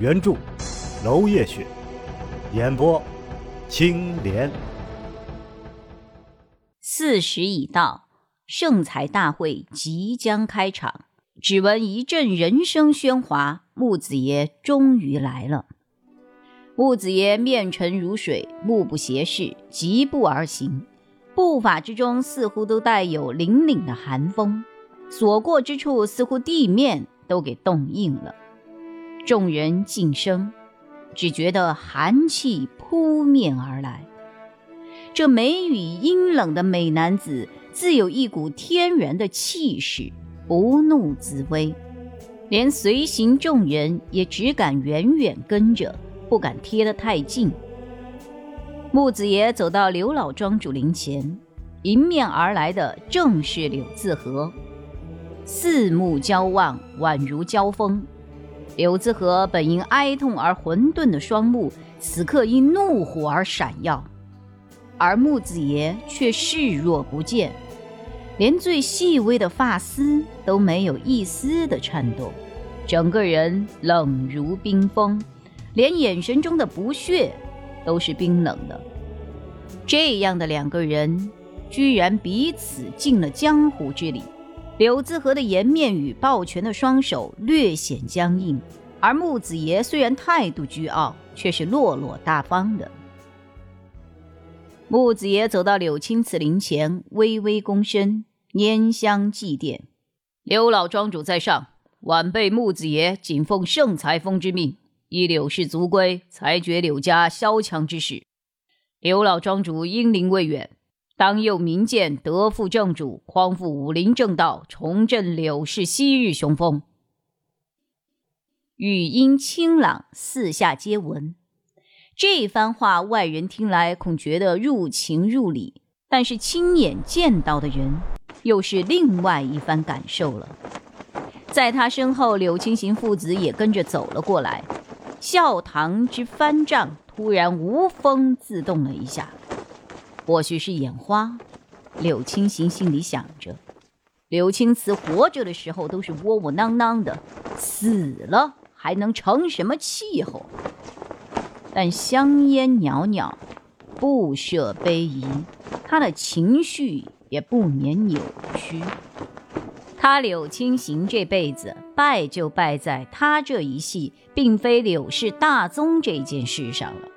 原著娄烨雪，演播青莲。巳时已到，盛彩大会即将开场。只闻一阵人声喧哗，木子爷终于来了。木子爷面沉如水，目不斜视，疾步而行，步伐之中似乎都带有凛凛的寒风，所过之处似乎地面都给冻硬了。众人噤声，只觉得寒气扑面而来。这眉宇阴冷的美男子，自有一股天然的气势。不怒自威，连随行众人也只敢远远跟着，不敢贴得太近。木子爷走到刘老庄主灵前，迎面而来的正是柳自和，四目交望，宛如交锋。柳子和本因哀痛而混沌的双目，此刻因怒火而闪耀，而木子爷却视若不见。连最细微的发丝都没有一丝的颤动，整个人冷如冰封，连眼神中的不屑都是冰冷的。这样的两个人，居然彼此尽了江湖之礼。柳自和的颜面与抱拳的双手略显僵硬，而木子爷虽然态度倨傲，却是落落大方的。木子爷走到柳青瓷灵前，微微躬身。拈香祭奠，柳老庄主在上，晚辈木子爷谨奉圣裁风之命，依柳氏族规裁决柳家萧墙之事。柳老庄主英灵未远，当佑民间得复正主，匡复武林正道，重振柳氏昔日雄风。语音清朗，四下皆闻。这番话，外人听来恐觉得入情入理，但是亲眼见到的人。又是另外一番感受了。在他身后，柳青行父子也跟着走了过来。笑堂之翻帐突然无风自动了一下，或许是眼花。柳青行心里想着：柳青瓷活着的时候都是窝窝囊囊的，死了还能成什么气候？但香烟袅袅，不舍悲怡，他的情绪。也不免扭曲。他柳青行这辈子败就败在他这一系并非柳氏大宗这件事上了。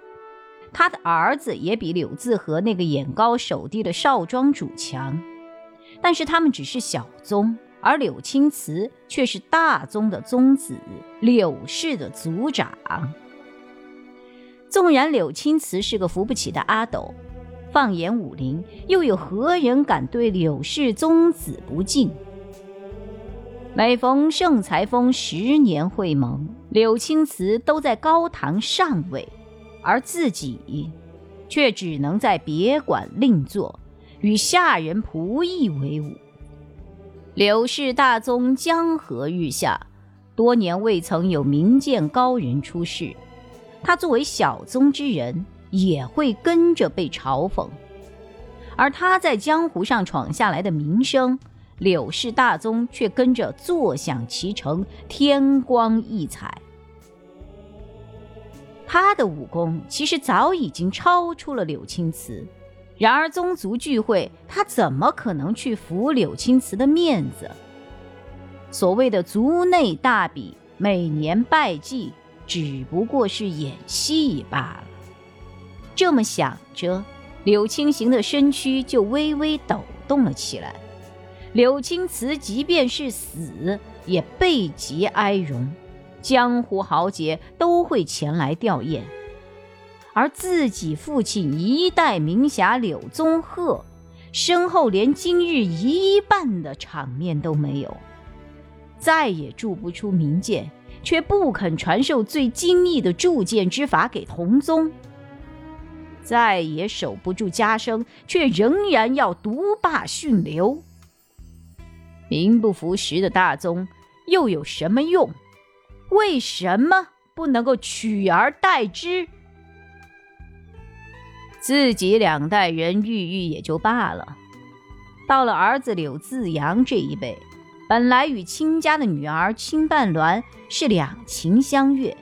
他的儿子也比柳自和那个眼高手低的少庄主强，但是他们只是小宗，而柳青瓷却是大宗的宗子，柳氏的族长。纵然柳青瓷是个扶不起的阿斗。放眼武林，又有何人敢对柳氏宗子不敬？每逢盛才峰十年会盟，柳青瓷都在高堂上位，而自己却只能在别馆另坐，与下人仆役为伍。柳氏大宗江河日下，多年未曾有名剑高人出世，他作为小宗之人。也会跟着被嘲讽，而他在江湖上闯下来的名声，柳氏大宗却跟着坐享其成，天光异彩。他的武功其实早已经超出了柳青瓷，然而宗族聚会，他怎么可能去服柳青瓷的面子？所谓的族内大比，每年拜祭，只不过是演戏罢了。这么想着，柳青行的身躯就微微抖动了起来。柳青瓷即便是死，也备极哀荣，江湖豪杰都会前来吊唁。而自己父亲一代名侠柳宗鹤，身后连今日一半的场面都没有，再也铸不出名剑，却不肯传授最精密的铸剑之法给同宗。再也守不住家声，却仍然要独霸训流。名不符实的大宗又有什么用？为什么不能够取而代之？自己两代人郁郁也就罢了，到了儿子柳自阳这一辈，本来与亲家的女儿亲半鸾是两情相悦，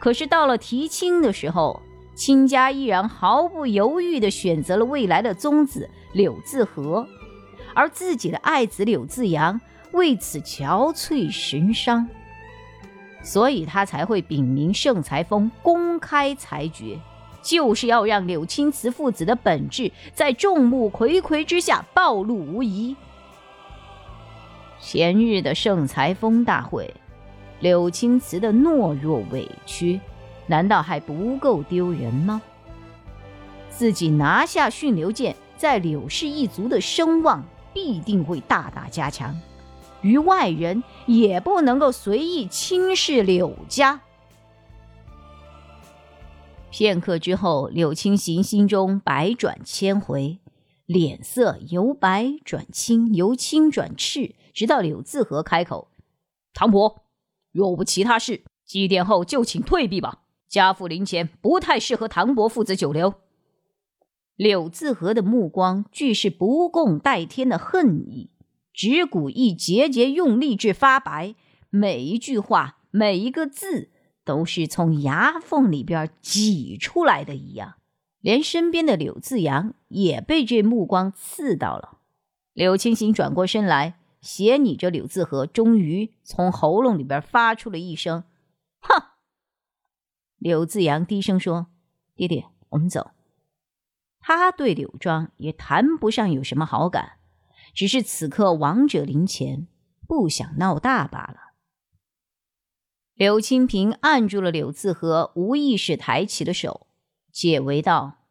可是到了提亲的时候，亲家依然毫不犹豫地选择了未来的宗子柳自和，而自己的爱子柳自阳为此憔悴神伤。所以他才会禀明盛才峰，公开裁决，就是要让柳青瓷父子的本质在众目睽睽之下暴露无遗。前日的盛才峰大会，柳青瓷的懦弱委屈，难道还不够丢人吗？自己拿下驯流剑，在柳氏一族的声望必定会大大加强。于外人也不能够随意轻视柳家。片刻之后，柳青行心中百转千回，脸色由白转青，由青转赤，直到柳自和开口：“唐伯，若无其他事，祭奠后就请退避吧。家父灵前不太适合唐伯父子久留。”柳自和的目光俱是不共戴天的恨意。指骨一节节用力至发白，每一句话，每一个字，都是从牙缝里边挤出来的一样。连身边的柳自阳也被这目光刺到了。柳青行转过身来，斜睨着柳自和，终于从喉咙里边发出了一声：“哼！”柳自阳低声说：“爹爹，我们走。”他对柳庄也谈不上有什么好感。只是此刻王者临前，不想闹大罢了。柳清平按住了柳自和无意识抬起的手，解围道：“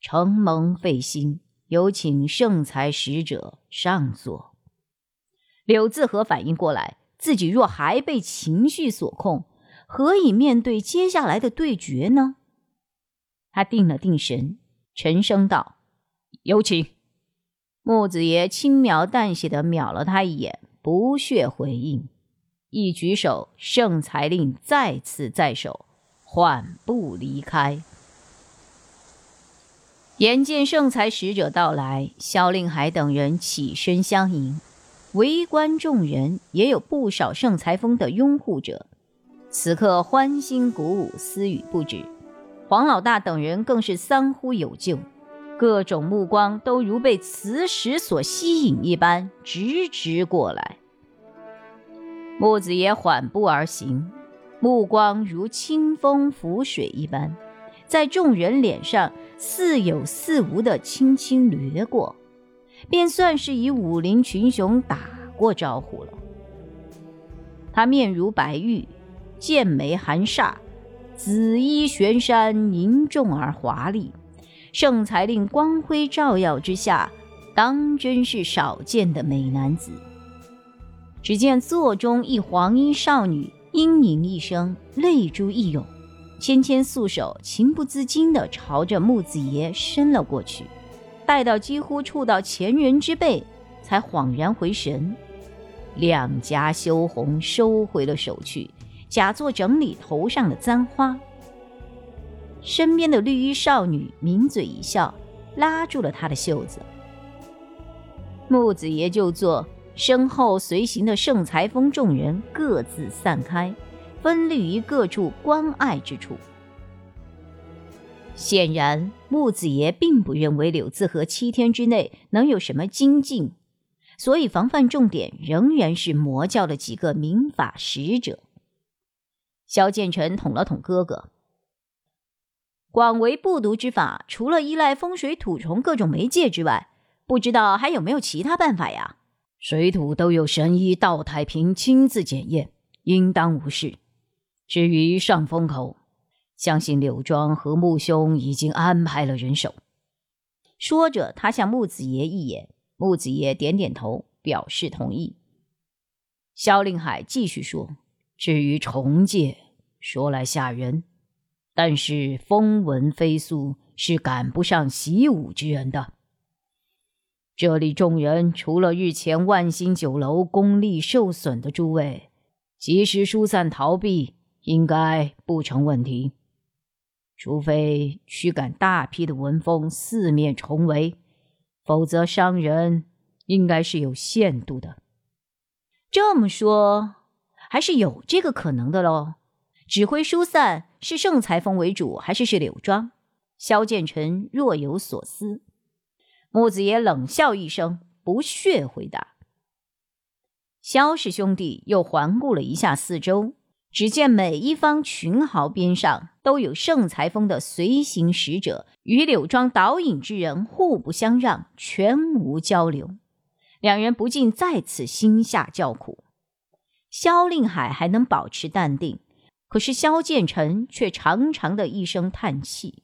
承蒙费心，有请圣才使者上座。”柳自和反应过来，自己若还被情绪所控，何以面对接下来的对决呢？他定了定神，沉声道：“有请。”木子爷轻描淡写的瞄了他一眼，不屑回应，一举手，圣裁令再次在手，缓步离开。眼见圣才使者到来，萧令海等人起身相迎，围观众人也有不少圣裁风的拥护者，此刻欢欣鼓舞，私语不止。黄老大等人更是三呼有救。各种目光都如被磁石所吸引一般，直直过来。木子爷缓步而行，目光如清风拂水一般，在众人脸上似有似无的轻轻掠过，便算是与武林群雄打过招呼了。他面如白玉，剑眉含煞，紫衣玄衫，凝重而华丽。圣才令光辉照耀之下，当真是少见的美男子。只见座中一黄衣少女嘤咛一声，泪珠一涌，纤纤素手情不自禁地朝着木子爷伸了过去。待到几乎触到前人之背，才恍然回神，两颊羞红，收回了手去，假作整理头上的簪花。身边的绿衣少女抿嘴一笑，拉住了他的袖子。木子爷就坐，身后随行的圣裁峰众人各自散开，分立于各处关爱之处。显然，木子爷并不认为柳自和七天之内能有什么精进，所以防范重点仍然是魔教的几个民法使者。萧剑臣捅了捅哥哥。广为不读之法，除了依赖风水土虫各种媒介之外，不知道还有没有其他办法呀？水土都有神医道太平亲自检验，应当无事。至于上风口，相信柳庄和木兄已经安排了人手。说着，他向木子爷一眼，木子爷点点头，表示同意。萧令海继续说：“至于重界，说来吓人，但是风闻飞速是赶不上习武之人的。这里众人除了日前万兴酒楼功力受损的诸位，及时疏散逃避，应该不成问题。除非驱赶大批的文风四面重围，否则伤人应该是有限度的。这么说。还是有这个可能的喽。指挥疏散是盛才峰为主，还是是柳庄？萧剑臣若有所思。木子野冷笑一声，不屑回答。萧氏兄弟又环顾了一下四周，只见每一方群豪边上都有盛才峰的随行使者，与柳庄导引之人互不相让，全无交流。两人不禁再次心下叫苦。萧令海还能保持淡定，可是萧剑臣却长长的一声叹气。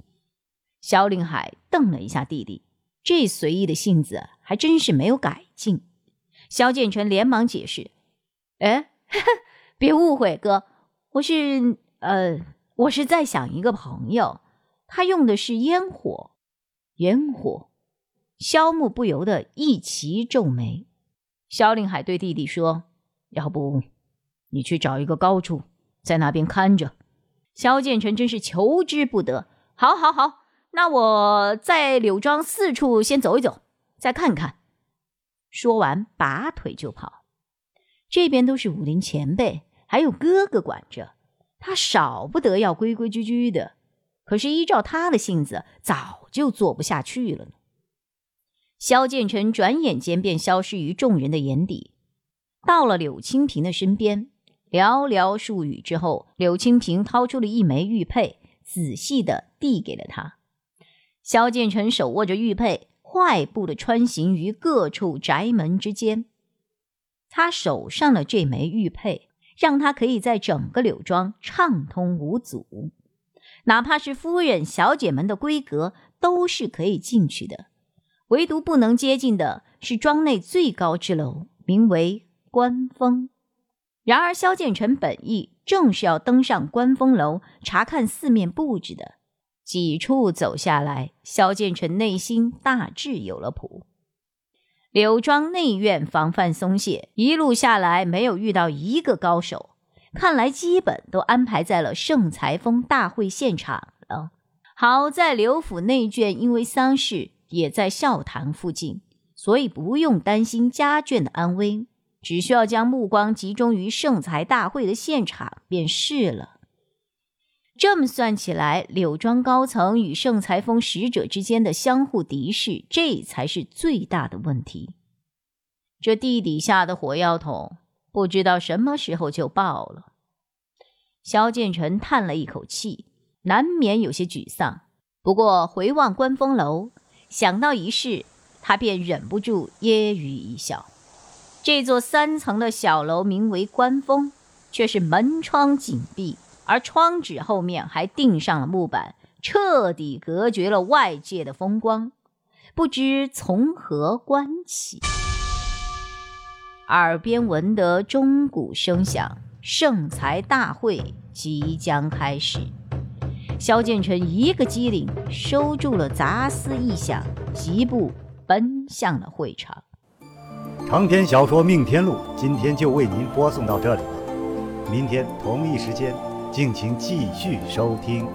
萧令海瞪了一下弟弟，这随意的性子还真是没有改进。萧剑臣连忙解释：“哎，别误会，哥，我是……呃，我是在想一个朋友，他用的是烟火。烟火。”萧木不由得一齐皱眉。萧令海对弟弟说：“要不……”你去找一个高处，在那边看着。萧剑臣真是求之不得。好，好，好，那我在柳庄四处先走一走，再看看。说完，拔腿就跑。这边都是武林前辈，还有哥哥管着，他少不得要规规矩矩的。可是依照他的性子，早就做不下去了呢。萧剑臣转眼间便消失于众人的眼底，到了柳青平的身边。寥寥数语之后，柳青平掏出了一枚玉佩，仔细的递给了他。萧剑臣手握着玉佩，快步的穿行于各处宅门之间。他手上的这枚玉佩，让他可以在整个柳庄畅通无阻，哪怕是夫人、小姐们的闺阁，都是可以进去的。唯独不能接近的是庄内最高之楼，名为观峰。然而，萧剑臣本意正是要登上观风楼查看四面布置的。几处走下来，萧剑臣内心大致有了谱。柳庄内院防范松懈，一路下来没有遇到一个高手，看来基本都安排在了盛才峰大会现场了。好在刘府内眷因为丧事也在孝堂附近，所以不用担心家眷的安危。只需要将目光集中于圣才大会的现场便是了。这么算起来，柳庄高层与圣才峰使者之间的相互敌视，这才是最大的问题。这地底下的火药桶，不知道什么时候就爆了。萧剑臣叹了一口气，难免有些沮丧。不过回望观风楼，想到一事，他便忍不住揶揄一笑。这座三层的小楼名为观峰，却是门窗紧闭，而窗纸后面还钉上了木板，彻底隔绝了外界的风光。不知从何关起，耳边闻得钟鼓声响，圣才大会即将开始。萧剑臣一个机灵，收住了杂思异想，疾步奔向了会场。长篇小说《命天录》今天就为您播送到这里了，明天同一时间，敬请继续收听。